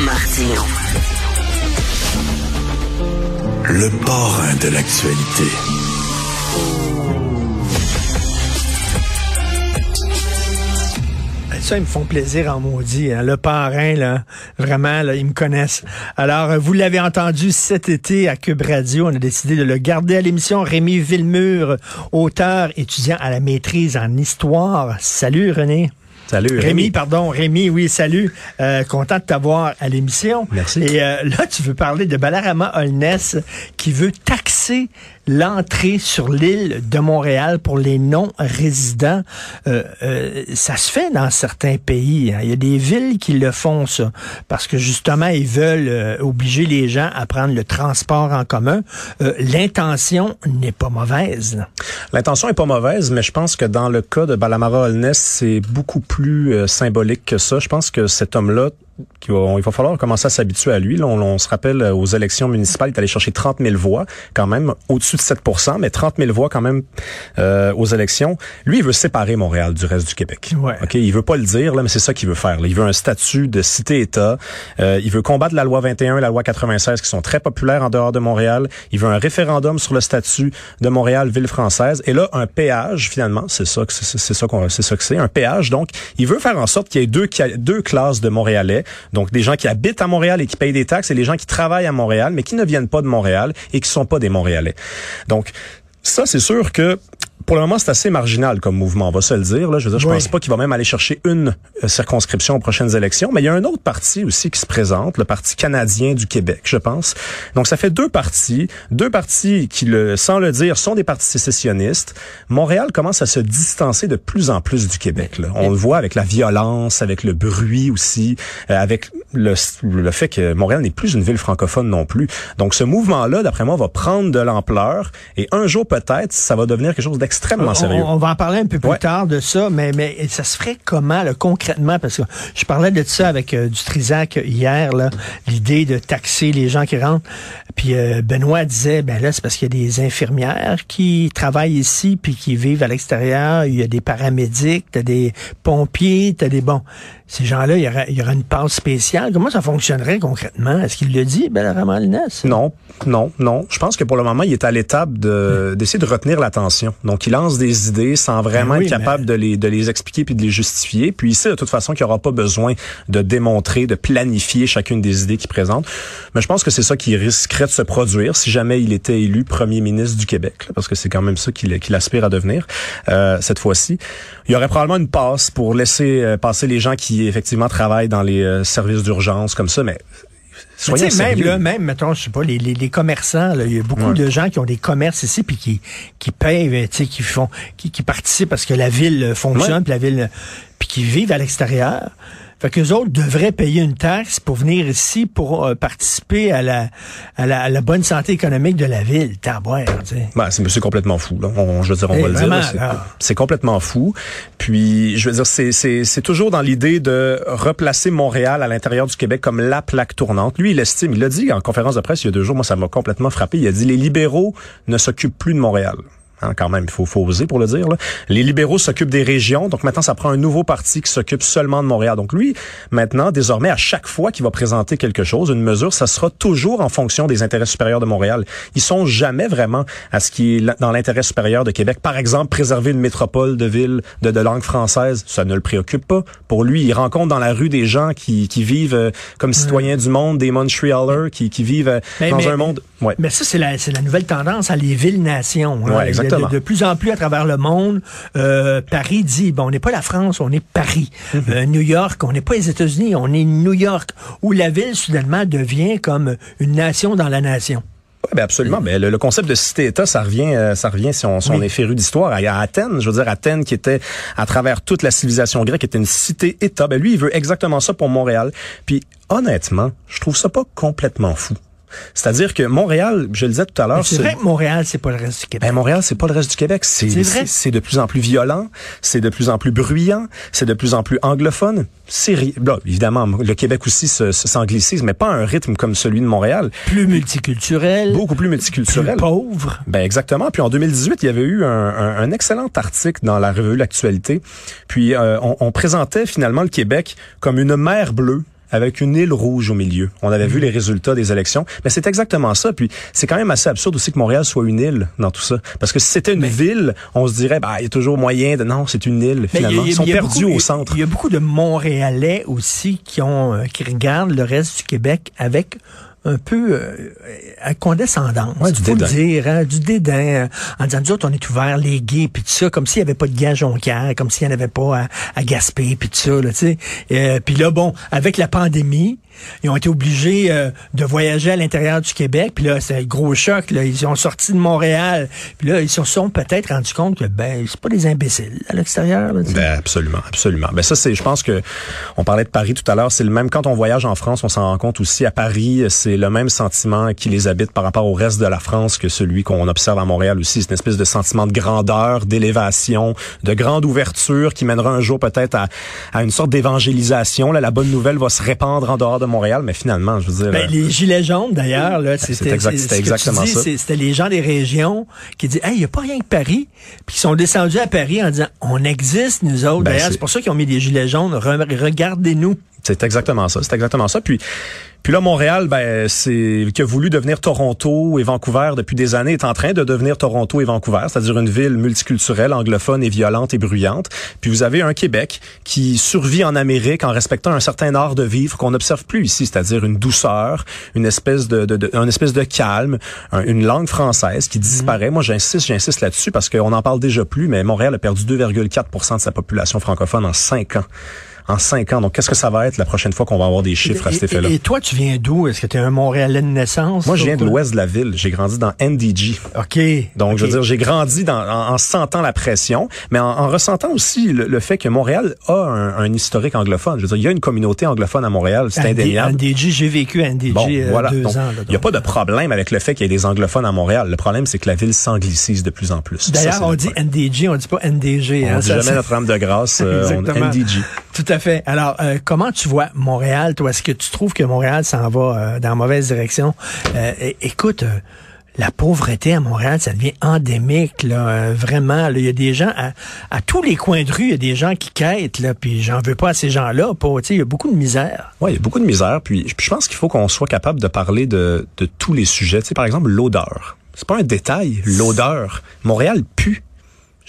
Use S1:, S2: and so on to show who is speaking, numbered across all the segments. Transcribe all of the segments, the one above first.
S1: Martino.
S2: Le parrain de l'actualité.
S3: Ça, ils me font plaisir en maudit. Hein. Le parrain, là, vraiment, là, ils me connaissent. Alors, euh, vous l'avez entendu cet été à Cube Radio. On a décidé de le garder à l'émission. Rémi Villemur, auteur, étudiant à la maîtrise en histoire. Salut, René.
S4: Salut,
S3: Rémi.
S4: Rémi.
S3: pardon, Rémi, oui, salut. Euh, content de t'avoir à l'émission.
S4: Merci.
S3: Et euh, là, tu veux parler de Balarama Holness qui veut taxer l'entrée sur l'île de Montréal pour les non-résidents. Euh, euh, ça se fait dans certains pays. hein. Il y a des villes qui le font, ça, parce que justement, ils veulent euh, obliger les gens à prendre le transport en commun. Euh, L'intention n'est pas mauvaise.
S4: L'intention est pas mauvaise, mais je pense que dans le cas de Balamara Holness, c'est beaucoup plus euh, symbolique que ça. Je pense que cet homme-là, qui va- il va falloir commencer à s'habituer à lui. Là, on, on se rappelle euh, aux élections municipales, il est allé chercher 30 000 voix, quand même au-dessus de 7% mais 30 000 voix quand même euh, aux élections. Lui, il veut séparer Montréal du reste du Québec.
S3: Ouais.
S4: Ok, il veut pas le dire là, mais c'est ça qu'il veut faire. là. Il veut un statut de cité-État. Euh, il veut combattre la loi 21 et la loi 96 qui sont très populaires en dehors de Montréal. Il veut un référendum sur le statut de Montréal ville française. Et là, un péage finalement, c'est ça que c'est ça qu'on c'est ça que c'est un péage. Donc, il veut faire en sorte qu'il y ait deux deux classes de Montréalais. Donc, des gens qui habitent à Montréal et qui payent des taxes et les gens qui travaillent à Montréal mais qui ne viennent pas de Montréal et qui sont pas des Montréalais. Donc, ça, c'est sûr que pour le moment, c'est assez marginal comme mouvement, on va se le dire. Là. Je veux dire, je
S3: Oui.
S4: pense pas qu'il va même aller chercher une euh, circonscription aux prochaines élections, mais il y a un autre parti aussi qui se présente, le Parti canadien du Québec, je pense. Donc, ça fait deux partis, deux partis qui, le, sans le dire, sont des partis sécessionnistes. Montréal commence à se distancer de plus en plus du Québec. Là. On le voit avec la violence, avec le bruit aussi, euh, avec le, le fait que Montréal n'est plus une ville francophone non plus. Donc, ce mouvement-là, d'après moi, va prendre de l'ampleur et un jour, peut-être, ça va devenir quelque chose d'extrêmement
S3: On,
S4: sérieux.
S3: on va en parler un peu plus
S4: Ouais.
S3: tard de ça, mais, mais ça se ferait comment là, concrètement? Parce que je parlais de ça avec euh, du Trisac hier, là, l'idée de taxer les gens qui rentrent. Puis euh, Benoît disait, ben là, c'est parce qu'il y a des infirmières qui travaillent ici puis qui vivent à l'extérieur. Il y a des paramédics, t'as des pompiers, t'as des bons. Ces gens-là, il y aura, il y aura une passe spéciale. Comment ça fonctionnerait concrètement? Est-ce qu'il le dit, Ben?
S4: Non, non, non. Je pense que pour le moment, il est à l'étape de d'essayer de retenir l'attention. Donc, il lance des idées sans vraiment
S3: Ben oui,
S4: être capable de les de les expliquer puis de les justifier. Puis sait de toute façon qu'il n'y aura pas besoin de démontrer, de planifier chacune des idées qu'il présente. Mais je pense que c'est ça qui risquerait de se produire si jamais il était élu premier ministre du Québec, là, parce que c'est quand même ça qu'il aspire à devenir euh, cette fois-ci. Il y aurait probablement une passe pour laisser euh, passer les gens qui effectivement travaillent dans les euh, services d'urgence comme ça, Mais Soyons
S3: tu sais, même
S4: sérieux.
S3: là, même mettons, je sais pas, les, les, les commerçants, là, il y a beaucoup
S4: Ouais.
S3: de gens qui ont des commerces ici puis qui qui payent, tu sais, qui font, qui, qui participent parce que la ville euh, fonctionne, puis la ville, euh, puis qui vivent à l'extérieur. Fait que autres devraient payer une taxe pour venir ici pour euh, participer à la, à la à la bonne santé économique de la ville. Tu sais.
S4: Ben, c'est complètement fou. Là. On, je veux dire, on
S3: Eh,
S4: va le dire. c'est- complètement fou. Puis, je veux dire, c'est- c'est c'est toujours dans l'idée de replacer Montréal à l'intérieur du Québec comme la plaque tournante. Lui, il estime, il l'a dit en conférence de presse il y a deux jours, moi, ça m'a complètement frappé. Il a dit, les libéraux ne s'occupent plus de Montréal. Hein, quand même, il faut, faut oser pour le dire. là. Les libéraux s'occupent des régions, donc maintenant, ça prend un nouveau parti qui s'occupe seulement de Montréal. Donc lui, maintenant, désormais, à chaque fois qu'il va présenter quelque chose, une mesure, ça sera toujours en fonction des intérêts supérieurs de Montréal. Ils sont jamais vraiment à ce qui est dans l'intérêt supérieur de Québec. Par exemple, préserver une métropole de ville de, de langue française, ça ne le préoccupe pas. Pour lui, il rencontre dans la rue des gens qui, qui vivent euh, comme citoyens du monde, des Montrealers, qui, qui vivent euh,
S3: Mais-
S4: dans
S3: mais-
S4: un monde... Ouais.
S3: Mais ça, c'est la, la nouvelle tendance à les villes-nations. hein.
S4: Ouais.
S3: De, plus en plus à travers le monde, euh, Paris dit, bon, on n'est pas la France, on est Paris.
S4: Mhm.
S3: Euh, New York, on n'est pas les États-Unis, on est New York, où la ville, soudainement, devient comme une nation dans la nation.
S4: Ouais, ben absolument. Ben, le, le concept de cité-État, ça revient, euh, ça revient si on, si on
S3: Oui.
S4: est féru d'histoire. À, à Athènes, je veux dire, Athènes qui était à travers toute la civilisation grecque, était une cité-État. Ben lui, il veut exactement ça pour Montréal. Puis honnêtement, je trouve ça pas complètement fou. C'est-à-dire que Montréal, je le disais tout à l'heure,
S3: C'est
S4: ce-
S3: vrai que Montréal, c'est pas le reste du Québec.
S4: ben, Montréal, c'est pas le reste du Québec. C'est
S3: C'est vrai.
S4: c'est- c'est de plus en plus violent, c'est de plus en plus bruyant, c'est de plus en plus anglophone. C'est là, évidemment, le Québec aussi se- se- s'anglicise, mais pas à un rythme comme celui de Montréal.
S3: plus multiculturel,
S4: Beaucoup plus
S3: plus
S4: multiculturel.
S3: pauvre.
S4: Ben exactement. Puis en 2018, il y avait eu un, un- un excellent article dans la revue L'Actualité. Puis euh, on, on présentait finalement le Québec comme une mer bleue avec une île rouge au milieu. On avait vu les résultats des élections, mais c'est exactement ça. Puis c'est quand même assez absurde aussi que Montréal soit une île dans tout ça, parce que si c'était une ville, on se dirait bah il y a toujours moyen de non, c'est une île finalement. Ils sont perdus au centre.
S3: Il y a beaucoup de Montréalais aussi qui ont euh, qui regardent le reste du Québec avec un peu euh, à condescendance,
S4: ouais, du
S3: faut
S4: dédain.
S3: le dire, hein, du dédain, euh, en disant, nous autres, on est ouverts, les gays, puis tout ça, comme s'il n'y avait pas de gars Jonquière, comme s'il n'y en avait pas à, à Gaspé, puis tout ça, là, tu sais. Euh, puis là, bon, avec la pandémie, ils ont été obligés euh, de voyager à l'intérieur du Québec, puis là, c'est un gros choc, là, ils sont sortis de Montréal, puis là, ils se sont peut-être rendus compte que, ben, c'est pas des imbéciles à l'extérieur.
S4: Ben absolument, absolument. Ben ça c'est, je pense que on parlait de Paris tout à l'heure, c'est le même quand on voyage en France, on s'en rend compte aussi à Paris, c'est le même sentiment qui les habite par rapport au reste de la France que celui qu'on observe à Montréal aussi. C'est une espèce de sentiment de grandeur, d'élévation, de grande ouverture qui mènera un jour peut-être à, à une sorte d'évangélisation. Là, la bonne nouvelle va se répandre en dehors de Montréal, mais finalement, je veux dire.
S3: Ben,
S4: euh,
S3: les gilets jaunes, d'ailleurs, là, c'était
S4: exact-
S3: ce
S4: exactement
S3: dis,
S4: ça.
S3: C'était les gens des régions qui disent, hey, il n'y a pas rien que Paris, puis qui sont descendus à Paris en disant, on existe, nous autres.
S4: Ben,
S3: D'ailleurs,
S4: c'est-
S3: c'est pour ça qu'ils ont mis des gilets jaunes. Re- Regardez-nous.
S4: C'est exactement ça. C'est exactement ça. Puis, puis là, Montréal, ben, c'est qui a voulu devenir Toronto et Vancouver depuis des années, est en train de devenir Toronto et Vancouver, c'est-à-dire une ville multiculturelle, anglophone et violente et bruyante. Puis vous avez un Québec qui survit en Amérique en respectant un certain art de vivre qu'on n'observe plus ici, c'est-à-dire une douceur, une espèce de, de, de- une espèce de calme, un- une langue française qui disparaît. Moi, j'insiste, j'insiste là-dessus parce qu'on n'en parle déjà plus, mais Montréal a perdu 2,4% de sa population francophone en cinq ans. En cinq ans. Donc, qu'est-ce que ça va être la prochaine fois qu'on va avoir des chiffres à cet
S3: Et-
S4: effet-là?
S3: et, et toi, tu viens d'où? Est-ce que tu es un Montréalais de naissance?
S4: Moi, je viens de l'ouest de la ville. J'ai grandi dans NDG.
S3: OK.
S4: Donc, je veux dire, j'ai grandi dans, en, en sentant la pression, mais en, en ressentant aussi le, le fait que Montréal a un, un historique anglophone. Je veux dire, il y a une communauté anglophone à Montréal, c'est
S3: ND-
S4: indéniable.
S3: NDG, j'ai vécu à NDG
S4: Bon,
S3: euh,
S4: voilà.
S3: deux
S4: Donc,
S3: ans.
S4: il n'y a pas de problème avec le fait qu'il y ait des anglophones à Montréal. Le problème, c'est que la ville s'anglicise de plus en plus.
S3: D'ailleurs, on dit
S4: problème.
S3: NDG, on dit pas NDG.
S4: On
S3: hein,
S4: dit
S3: ça,
S4: jamais Notre-Dame de grâce, euh, on. NDG.
S3: Tout à fait. Alors, euh, comment tu vois Montréal, toi? Est-ce que tu trouves que Montréal s'en va euh, dans la mauvaise direction? Euh, écoute, la pauvreté à Montréal, ça devient endémique, là, vraiment. Il y a des gens, à, tous les coins de rue, il y a des gens qui quêtent, là, puis j'en veux pas à ces gens-là. Il y a beaucoup de misère.
S4: Oui, il y a beaucoup de misère. Puis je pense qu'il faut qu'on soit capable de parler de, de tous les sujets. Tu par exemple, l'odeur. C'est pas un détail, l'odeur. Montréal pue.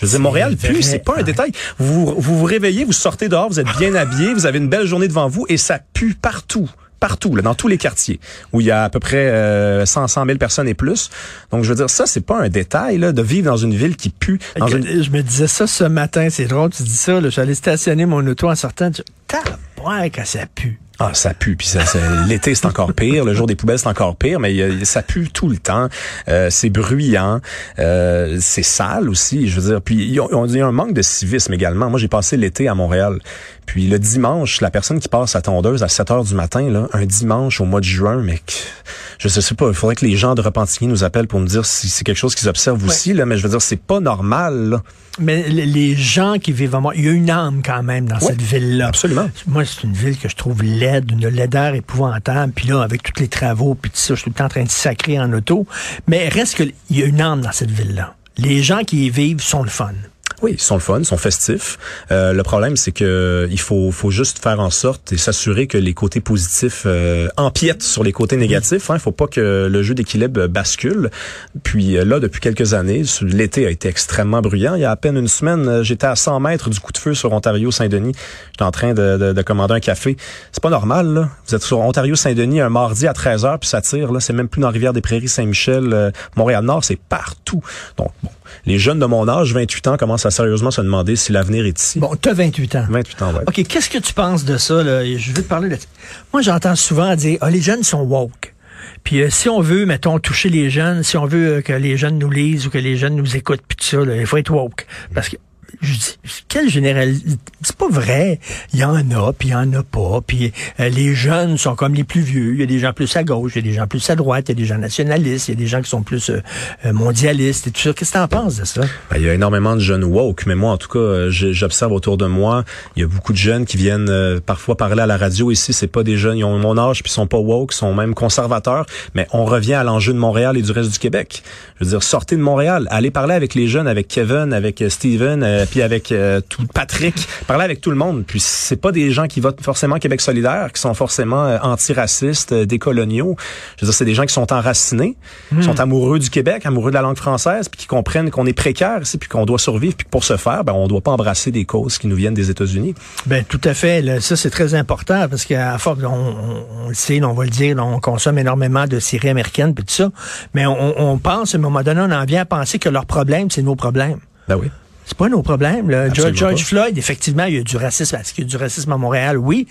S4: Je veux dire, Montréal pue, c'est pas un détail. Vous, vous vous réveillez, vous sortez dehors, vous êtes bien habillé, vous avez une belle journée devant vous et ça pue partout. Partout, là, dans tous les quartiers, où il y a à peu près euh, 100, 100 000 personnes et plus. Donc, je veux dire, ça, c'est pas un détail, là, de vivre dans une ville qui pue. Dans
S3: Que-
S4: une...
S3: Je me disais ça ce matin, c'est drôle, tu dis ça, j'allais stationner mon auto en sortant, je ouais, que ça pue.
S4: Ah, ça pue. Puis ça, ça- l'été, c'est encore pire. Le jour des poubelles, c'est encore pire. Mais y a- ça pue tout le temps. Euh, c'est bruyant. Euh, c'est sale aussi. Je veux dire. Puis il y a- on dit un manque de civisme également. Moi, j'ai passé l'été à Montréal. Puis le dimanche, la personne qui passe sa tondeuse à 7 heures du matin, là, un dimanche au mois de juin, mais je sais pas. Il faudrait que les gens de Repentigny nous appellent pour nous dire si c'est quelque chose qu'ils observent aussi. Là, mais je veux dire, c'est pas normal. là.
S3: Mais les gens qui vivent à Montréal, il y a une âme quand même dans
S4: Ouais,
S3: cette ville-là.
S4: absolument.
S3: Moi, c'est une ville que je trouve laide, une laideur épouvantable. Puis là, avec tous les travaux, puis tout ça, je suis tout le temps en train de sacrer en auto. Mais reste qu'il y a une âme dans cette ville-là. Les gens qui y vivent sont le fun.
S4: Oui, ils sont le fun, ils sont festifs. Euh, le problème, c'est que il faut, juste faire en sorte et s'assurer que les côtés positifs euh, empiètent sur les côtés négatifs. Il faut pas que le jeu d'équilibre bascule. Puis euh, là, depuis quelques années, l'été a été extrêmement bruyant. Il y a à peine une semaine, euh, j'étais à 100 mètres du coup de feu sur Ontario-Saint-Denis. J'étais en train de, de, de commander un café. C'est pas normal, là. Vous êtes sur Ontario-Saint-Denis un mardi à 13h, puis ça tire. Là, c'est même plus dans Rivière-des-Prairies, Saint-Michel, euh, Montréal-Nord, c'est partout. Donc, bon, les jeunes de mon âge, 28 ans, commencent à sérieusement se demander si l'avenir est ici.
S3: Bon, t'as 28 ans.
S4: 28 ans, ouais.
S3: OK, qu'est-ce que tu penses de ça? Là? Je veux te parler de... Moi, j'entends souvent dire, ah, les jeunes sont woke. Puis euh, si on veut, mettons, toucher les jeunes, si on veut euh, que les jeunes nous lisent ou que les jeunes nous écoutent, puis tout ça, là, il faut être woke. Parce que je dis, quelle généralité? C'est pas vrai. Il y en a, puis il y en a pas. Puis euh, les jeunes sont comme les plus vieux. Il y a des gens plus à gauche, il y a des gens plus à droite, il y a des gens nationalistes, il y a des gens qui sont plus euh, euh, mondialistes et tout ça. Qu'est-ce que t'en penses de ça?
S4: Ben, il y a énormément de jeunes woke, mais moi, en tout cas, euh, j'observe autour de moi, il y a beaucoup de jeunes qui viennent euh, parfois parler à la radio ici. C'est pas des jeunes, ils ont mon âge, puis ils sont pas woke, ils sont même conservateurs. Mais on revient à l'enjeu de Montréal et du reste du Québec. Je veux dire, sortez de Montréal, allez parler avec les jeunes, avec Kevin, avec euh, Steven, euh, puis avec euh, tout Patrick, parler avec tout le monde. Puis c'est pas des gens qui votent forcément Québec solidaire, qui sont forcément euh, antiracistes, euh, décoloniaux. Je veux dire, c'est des gens qui sont enracinés, qui sont amoureux du Québec, amoureux de la langue française, puis qui comprennent qu'on est précaire ici, puis qu'on doit survivre, puis que pour ce faire, ben, on doit pas embrasser des causes qui nous viennent des États-Unis.
S3: Ben tout à fait. Là, ça c'est très important parce qu'à force, on, on, on, le sait, on va le dire, on consomme énormément de séries américaines puis tout ça, mais on, on pense à un moment donné, on en vient à penser que leur problème c'est nos problèmes.
S4: Ben oui.
S3: C'est pas nos problèmes. Là.
S4: Absolument
S3: George
S4: pas.
S3: Floyd, effectivement, il y a du racisme. Est-ce qu'il y a du racisme à Montréal? Oui.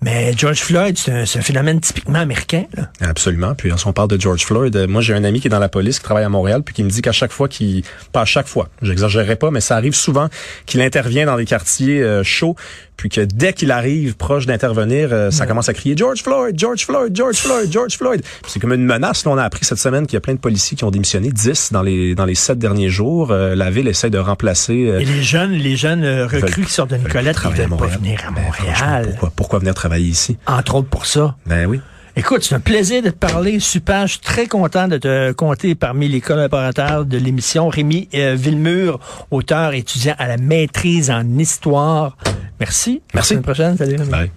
S3: Mais George Floyd, c'est un, phénomène typiquement américain. Là.
S4: Absolument. Puis si on parle de George Floyd, euh, moi j'ai un ami qui est dans la police, qui travaille à Montréal, puis qui me dit qu'à chaque fois qu'il, pas à chaque fois, j'exagérerai pas, mais ça arrive souvent qu'il intervient dans des quartiers euh, chauds, puis que dès qu'il arrive proche d'intervenir, euh, ça commence à crier George Floyd, George Floyd, George Floyd, George Floyd. C'est comme une menace. Là, on a appris cette semaine qu'il y a plein de policiers qui ont démissionné, 10 dans les dans les sept derniers jours. Euh, la ville essaie de remplacer. euh,
S3: Et les jeunes, les jeunes recrues qui sortent de Nicolette, ils veulent pas venir à
S4: Ben,
S3: Montréal.
S4: pourquoi, pourquoi venir travailler ici?
S3: Entre autres pour ça.
S4: Ben oui.
S3: Écoute, c'est un plaisir de te parler. Super, je suis très content de te compter parmi les collaborateurs de l'émission. Rémi euh, Villemur, auteur étudiant à la maîtrise en histoire. Merci. À la
S4: Merci.
S3: semaine prochaine. Salut. Rémi.
S4: Bye.